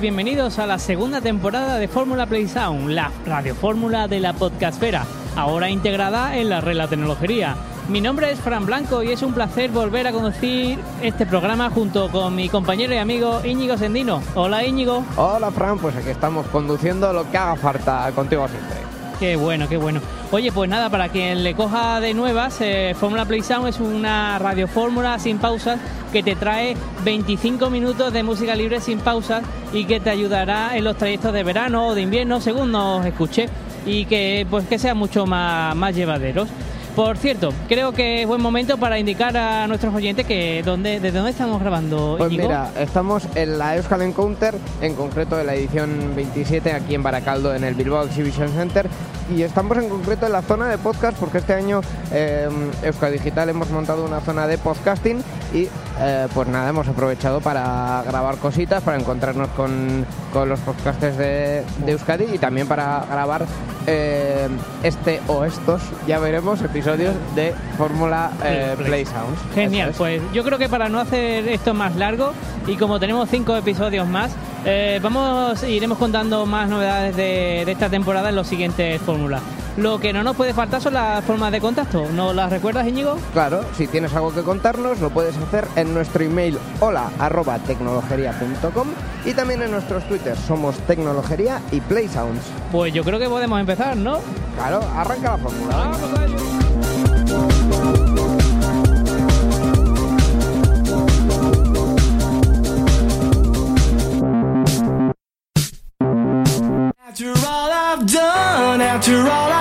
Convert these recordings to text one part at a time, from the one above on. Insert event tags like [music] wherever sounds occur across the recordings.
Bienvenidos a la segunda temporada de Fórmula Play Sound, la radiofórmula de la podcastfera, ahora integrada en la red La Tecnología. Mi nombre es Fran Blanco y es un placer volver a conducir este programa junto con mi compañero y amigo Íñigo Sendino. Hola Íñigo. Hola Fran, pues aquí estamos conduciendo lo que haga falta contigo siempre. Qué bueno, qué bueno. Oye, pues nada, para quien le coja de nuevas, eh, Fórmula Play Sound es una radiofórmula sin pausas que te trae 25 minutos de música libre sin pausas y que te ayudará en los trayectos de verano o de invierno, según nos escuche, y que pues que sean mucho más, más llevaderos. Por cierto, creo que es buen momento para indicar a nuestros oyentes que dónde, desde dónde estamos grabando. Pues Íñigo? mira, estamos en la Euskal Encounter, en concreto en la edición 27 aquí en Baracaldo, en el Bilbao Exhibition Center. Y estamos en concreto en la zona de podcast porque este año eh, Euskal Digital hemos montado una zona de podcasting y eh, pues nada, hemos aprovechado para grabar cositas, para encontrarnos con, con los podcasters de, de Euskadi y también para grabar eh, este o estos, ya veremos, episodios de Fórmula eh, Play. Sounds. Genial, es. pues yo creo que para no hacer esto más largo y como tenemos cinco episodios más, eh, vamos iremos contando más novedades de, de esta temporada en los siguientes fórmulas. Lo que no nos puede faltar son las formas de contacto. ¿Nos las recuerdas, Íñigo? Claro, si tienes algo que contarnos, lo puedes hacer en nuestro email hola arroba tecnologería.com y también en nuestros twitters. Somos Tecnologería y Play Sounds. Pues yo creo que podemos empezar, ¿no? Claro, arranca la fórmula. Vamos a ello. After all I've done, after all I've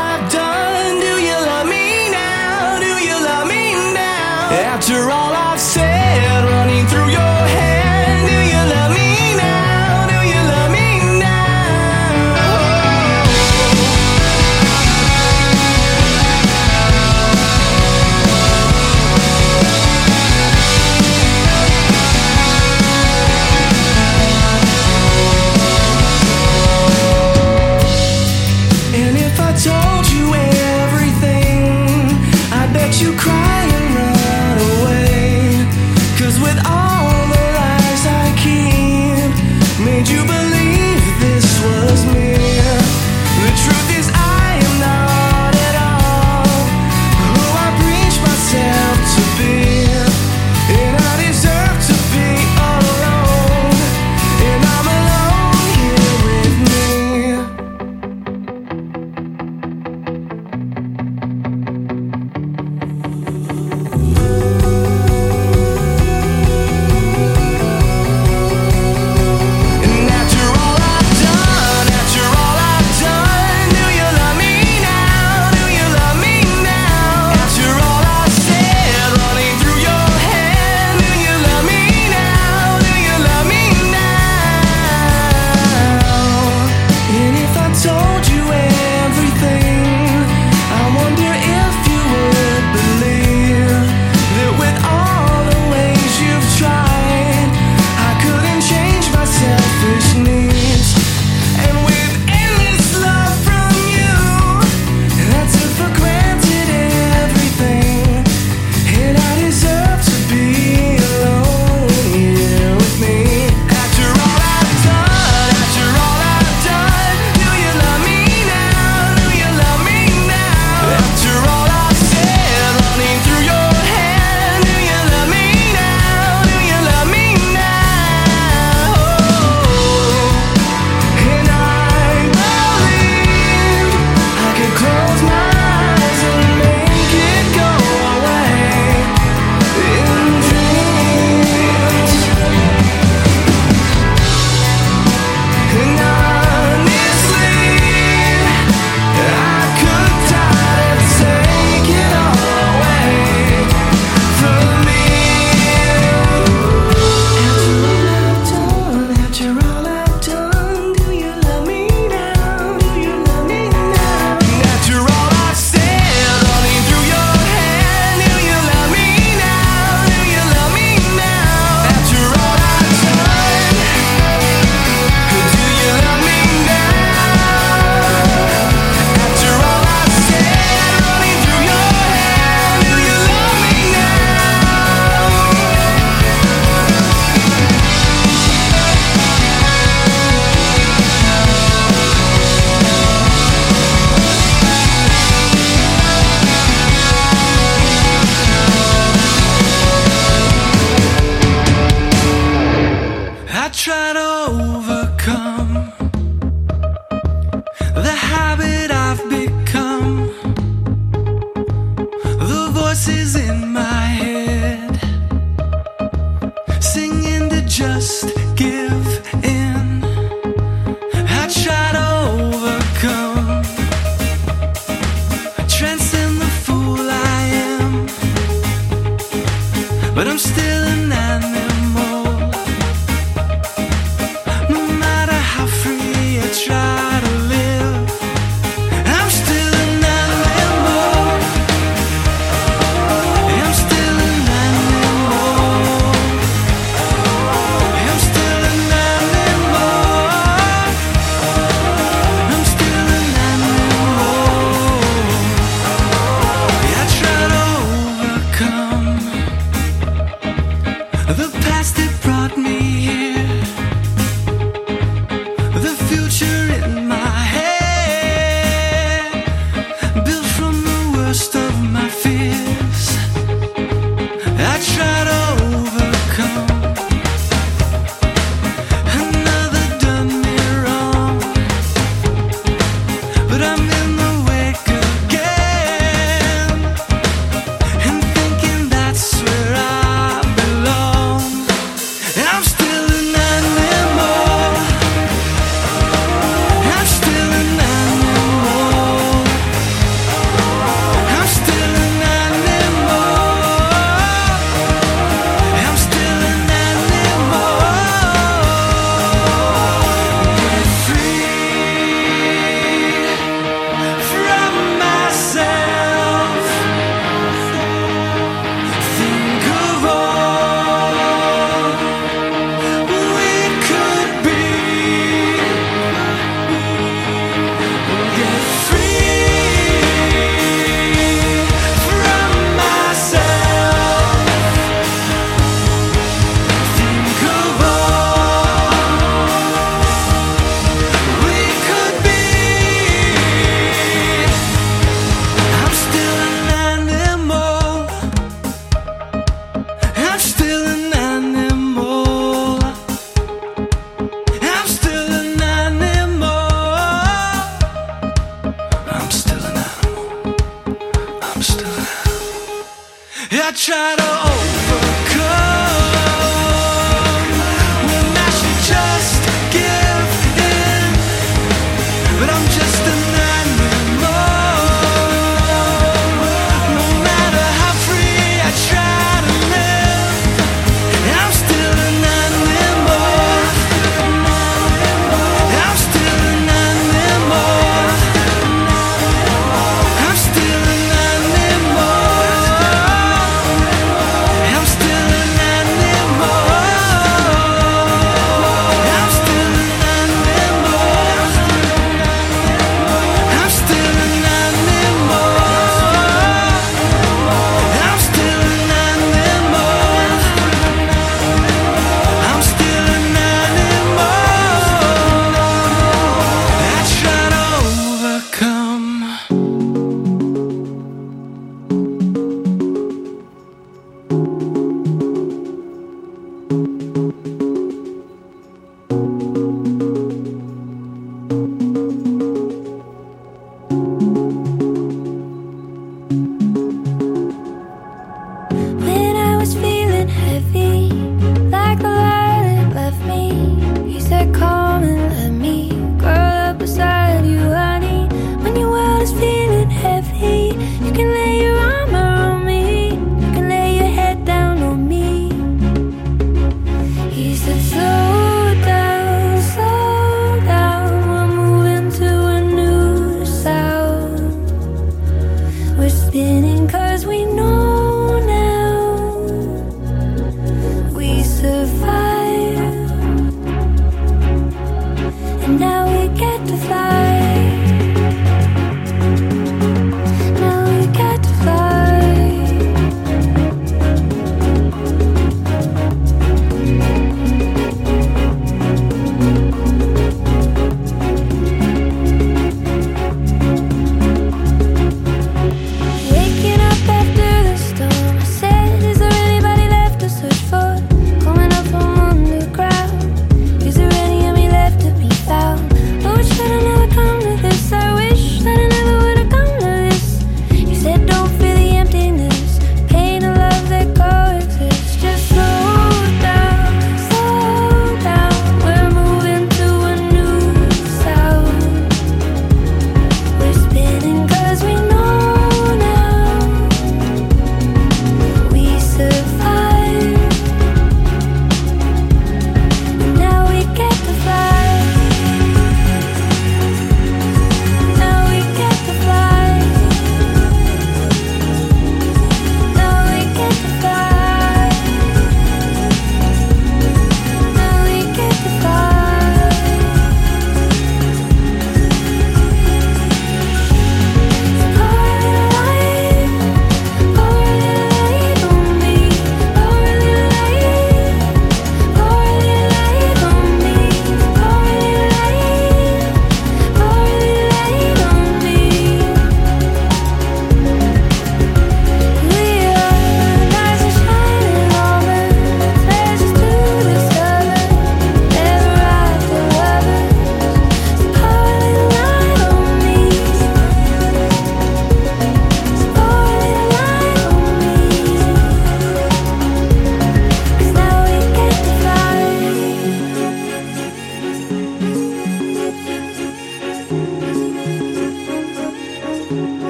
try to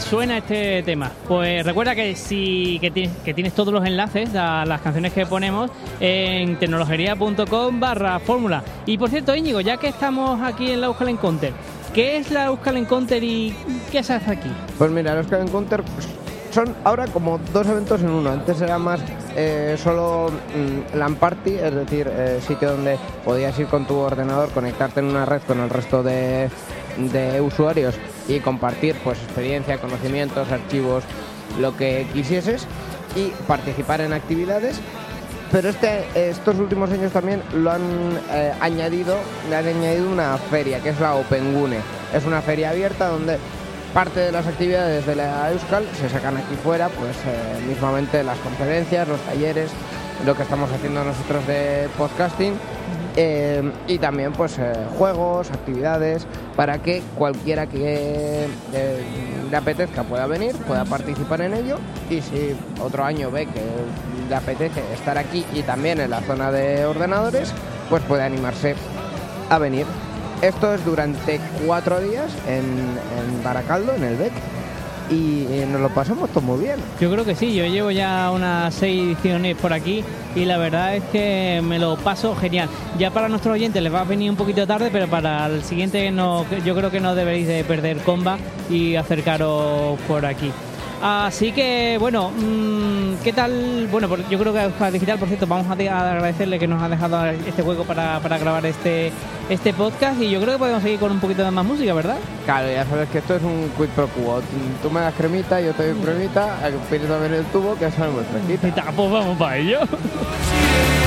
suena este tema. Pues recuerda que si que tienes, todos los enlaces a las canciones que ponemos en tecnologería.com barra fórmula. Y por cierto, Íñigo, ya que estamos aquí en la Euskal Encounter, ¿qué es la Euskal Encounter y qué se hace aquí? Pues mira, los Euskal Encounter son ahora como dos eventos en uno. Antes era más eh, solo mm, LAN Party, es decir, eh, sitio donde podías ir con tu ordenador, conectarte en una red con el resto de usuarios y compartir pues experiencia, conocimientos, archivos, lo que quisieses y participar en actividades. Pero este, estos últimos años también lo han eh, añadido, le han añadido una feria que es la OpenGune. Es una feria abierta donde parte de las actividades de la Euskal se sacan aquí fuera, pues eh, mismamente las conferencias, los talleres, lo que estamos haciendo nosotros de podcasting eh, y también pues eh, juegos, actividades para que cualquiera que eh, le apetezca pueda venir, pueda participar en ello y si otro año ve que le apetece estar aquí y también en la zona de ordenadores, pues puede animarse a venir. Esto es durante cuatro días en, en Baracaldo, en el BEC, y eh, nos lo pasamos todo muy bien. Yo creo que sí, yo llevo ya unas seis ediciones por aquí y la verdad es que me lo paso genial. Ya para nuestros oyentes les va a venir un poquito tarde, pero para el siguiente yo creo que no deberéis de perder comba y acercaros por aquí. Así que, bueno, mm, ¿qué tal? Bueno, yo creo que a Euskal Digital, por cierto, vamos a, de- a agradecerle que nos ha dejado este juego para, para grabar este, este podcast y yo creo que podemos seguir con un poquito de más música, ¿verdad? Claro, ya sabes que esto es un quid pro quo. Tú me das cremita, yo te doy cremita, pides también el tubo, que sabemos fresquita. Pues vamos para ello. [laughs]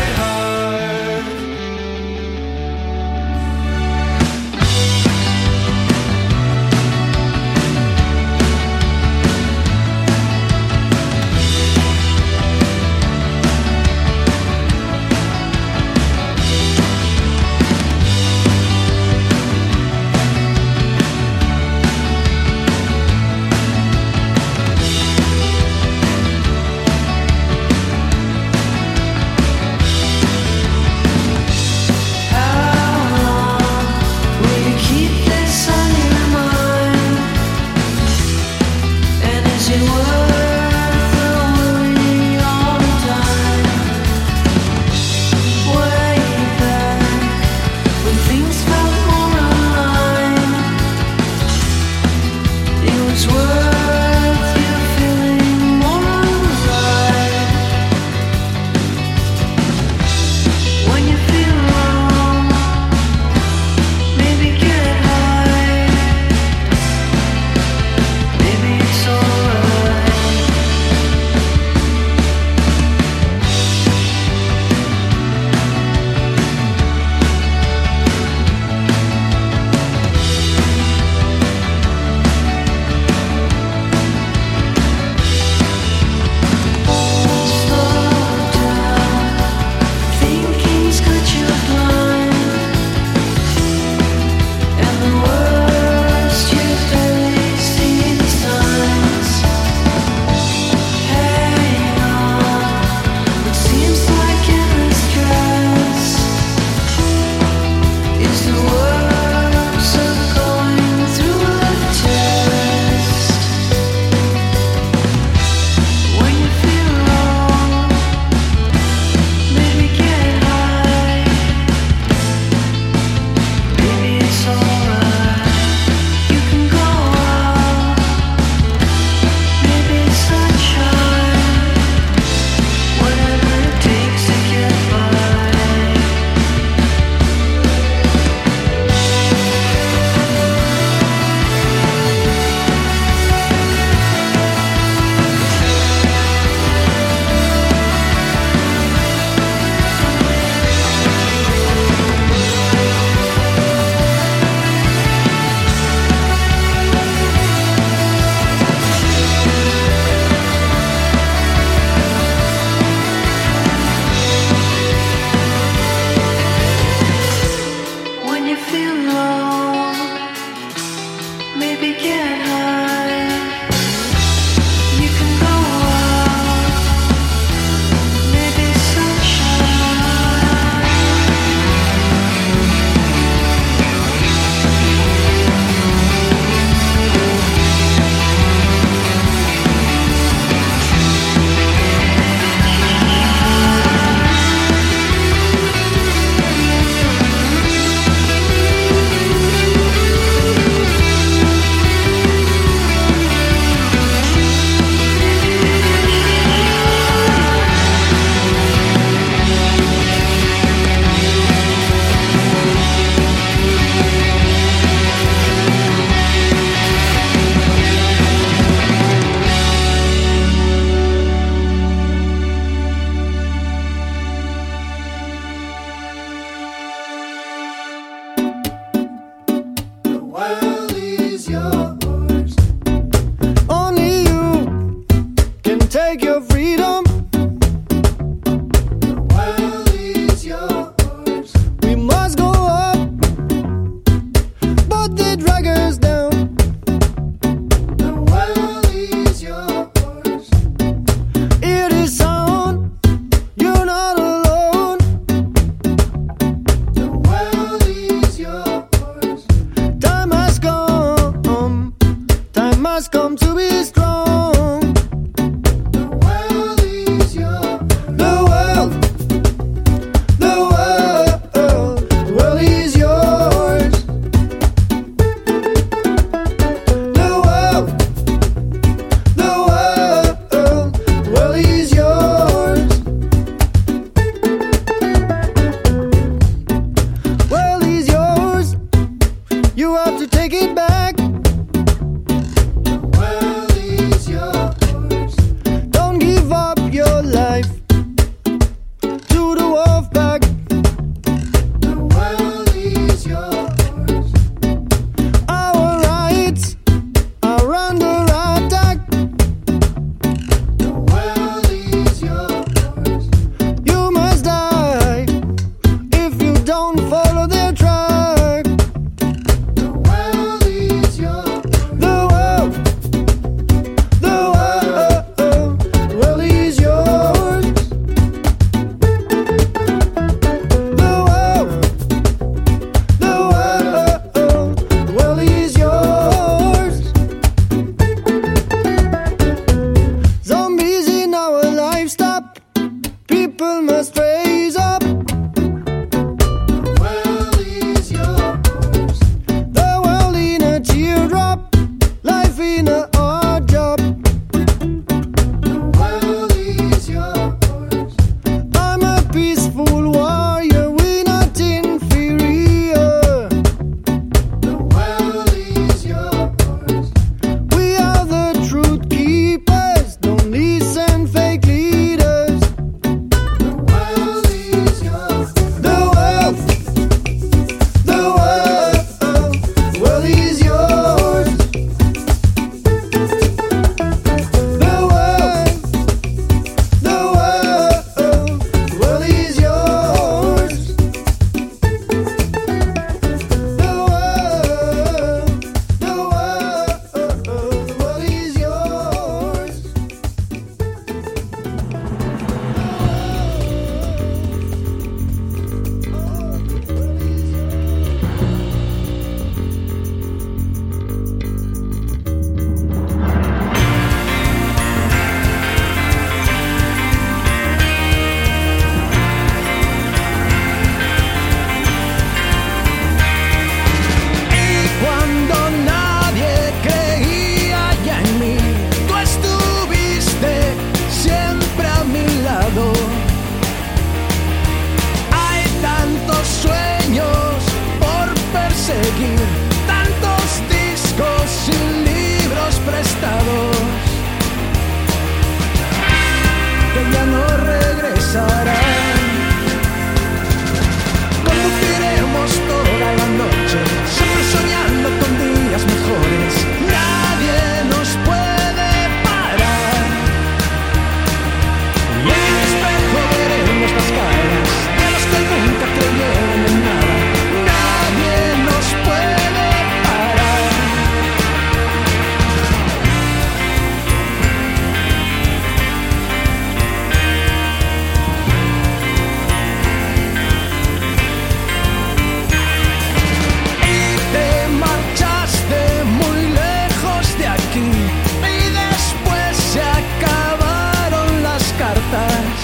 stars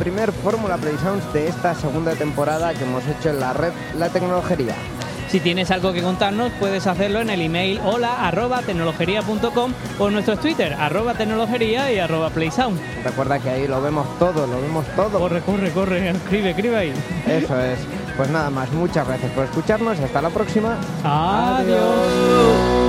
primer Fórmula Play Sounds de esta segunda temporada que hemos hecho en la red La Tecnologería. Si tienes algo que contarnos, puedes hacerlo en el email hola arroba tecnologería.com o en nuestros Twitter, arroba tecnologería y arroba playsound. Recuerda que ahí lo vemos todo, lo vemos todo. Corre, corre, corre, escribe, escribe ahí. Eso es. Pues nada más, muchas gracias por escucharnos. Hasta la próxima. Adiós.